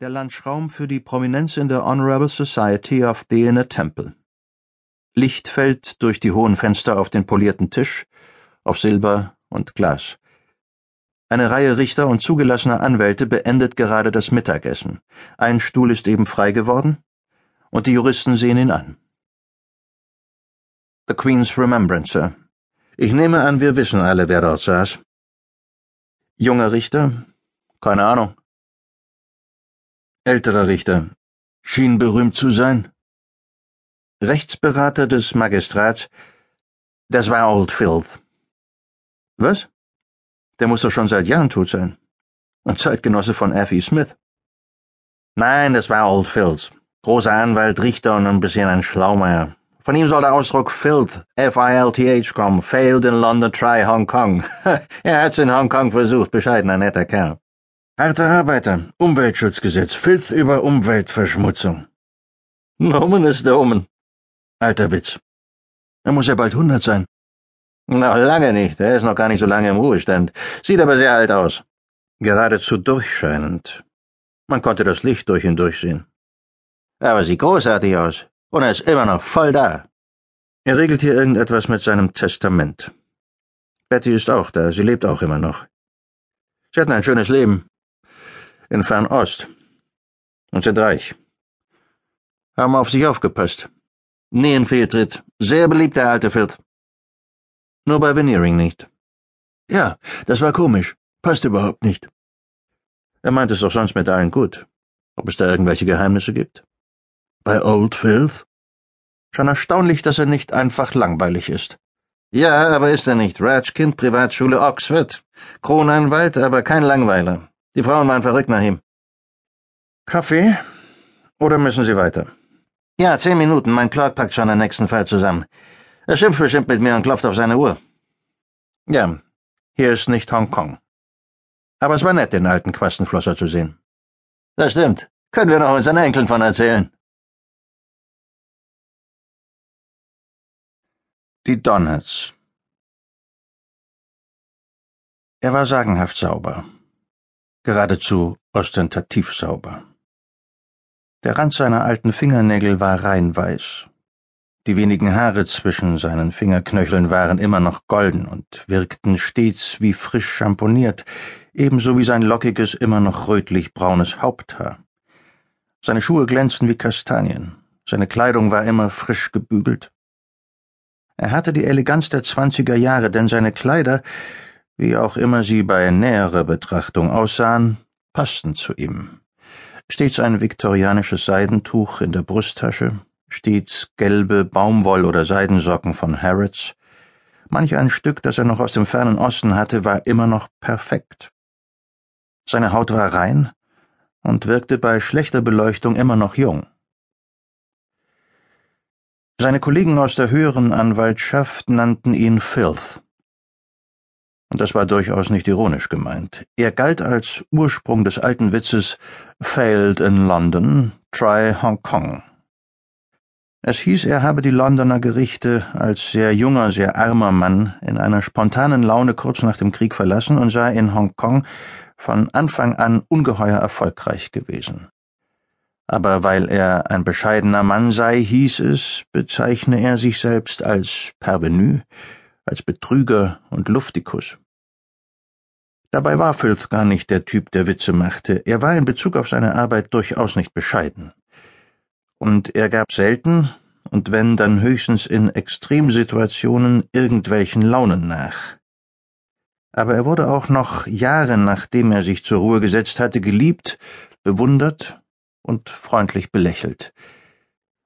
Der Lunchraum für die Prominenz in der Honorable Society of the Inner Temple. Licht fällt durch die hohen Fenster auf den polierten Tisch, auf Silber und Glas. Eine Reihe Richter und zugelassener Anwälte beendet gerade das Mittagessen. Ein Stuhl ist eben frei geworden, und die Juristen sehen ihn an. The Queen's Remembrance, Sir. Ich nehme an, wir wissen alle, wer dort saß. Junger Richter? Keine Ahnung. Älterer Richter. Schien berühmt zu sein. Rechtsberater des Magistrats. Das war Old Filth. Was? Der muss doch schon seit Jahren tot sein. Und Zeitgenosse von Effie Smith. Nein, das war Old Filth. Großer Anwalt, Richter und ein bisschen ein Schlaumeier. Von ihm soll der Ausdruck Filth, F-I-L-T-H kommen. Failed in London, try Hong Kong. er hat's in Hong Kong versucht, bescheidener netter Kerl. Harter Arbeiter, Umweltschutzgesetz, Filz über Umweltverschmutzung. Nomen ist Omen. Alter Witz. Er muss ja bald hundert sein. Noch lange nicht, er ist noch gar nicht so lange im Ruhestand. Sieht aber sehr alt aus. Geradezu durchscheinend. Man konnte das Licht durch ihn durchsehen. Aber sieht großartig aus. Und er ist immer noch voll da. Er regelt hier irgendetwas mit seinem Testament. Betty ist auch da, sie lebt auch immer noch. Sie hatten ein schönes Leben in Fernost und sind reich. Haben auf sich aufgepasst. Nie ein Fehltritt. Sehr beliebt, der alte Firt. Nur bei Veneering nicht. Ja, das war komisch. Passt überhaupt nicht. Er meint es doch sonst mit allen gut. Ob es da irgendwelche Geheimnisse gibt? Bei Old Filth? Schon erstaunlich, dass er nicht einfach langweilig ist. Ja, aber ist er nicht. Ratchkind, Privatschule Oxford. Kronanwalt, aber kein Langweiler. Die Frauen waren verrückt nach ihm. Kaffee? Oder müssen Sie weiter? Ja, zehn Minuten. Mein Clark packt schon den nächsten Fall zusammen. Er schimpft bestimmt mit mir und klopft auf seine Uhr. Ja, hier ist nicht Hongkong. Aber es war nett, den alten Quastenflosser zu sehen. Das stimmt. Können wir noch unseren Enkeln von erzählen. Die Donners. Er war sagenhaft sauber geradezu ostentativ sauber. Der Rand seiner alten Fingernägel war rein weiß. Die wenigen Haare zwischen seinen Fingerknöcheln waren immer noch golden und wirkten stets wie frisch schamponiert, ebenso wie sein lockiges, immer noch rötlich-braunes Haupthaar. Seine Schuhe glänzten wie Kastanien, seine Kleidung war immer frisch gebügelt. Er hatte die Eleganz der zwanziger Jahre, denn seine Kleider wie auch immer sie bei näherer Betrachtung aussahen, passten zu ihm. Stets ein viktorianisches Seidentuch in der Brusttasche, stets gelbe Baumwoll- oder Seidensocken von Harrods. Manch ein Stück, das er noch aus dem fernen Osten hatte, war immer noch perfekt. Seine Haut war rein und wirkte bei schlechter Beleuchtung immer noch jung. Seine Kollegen aus der höheren Anwaltschaft nannten ihn Filth und das war durchaus nicht ironisch gemeint. Er galt als Ursprung des alten Witzes Failed in London, try Hong Kong. Es hieß, er habe die Londoner Gerichte als sehr junger, sehr armer Mann in einer spontanen Laune kurz nach dem Krieg verlassen und sei in Hongkong von Anfang an ungeheuer erfolgreich gewesen. Aber weil er ein bescheidener Mann sei, hieß es, bezeichne er sich selbst als Pervenu, als Betrüger und Luftikus. Dabei war Filth gar nicht der Typ, der Witze machte. Er war in Bezug auf seine Arbeit durchaus nicht bescheiden. Und er gab selten, und wenn dann höchstens in Extremsituationen, irgendwelchen Launen nach. Aber er wurde auch noch Jahre nachdem er sich zur Ruhe gesetzt hatte, geliebt, bewundert und freundlich belächelt.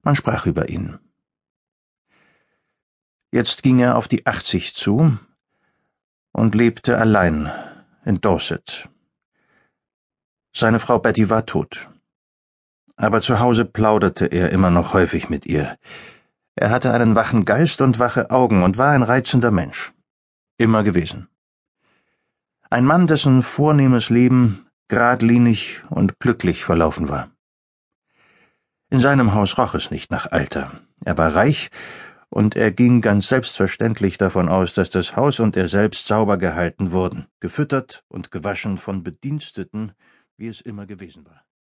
Man sprach über ihn. Jetzt ging er auf die achtzig zu und lebte allein in Dorset. Seine Frau Betty war tot. Aber zu Hause plauderte er immer noch häufig mit ihr. Er hatte einen wachen Geist und wache Augen und war ein reizender Mensch. Immer gewesen. Ein Mann, dessen vornehmes Leben geradlinig und glücklich verlaufen war. In seinem Haus roch es nicht nach Alter. Er war reich und er ging ganz selbstverständlich davon aus, dass das Haus und er selbst sauber gehalten wurden, gefüttert und gewaschen von Bediensteten, wie es immer gewesen war.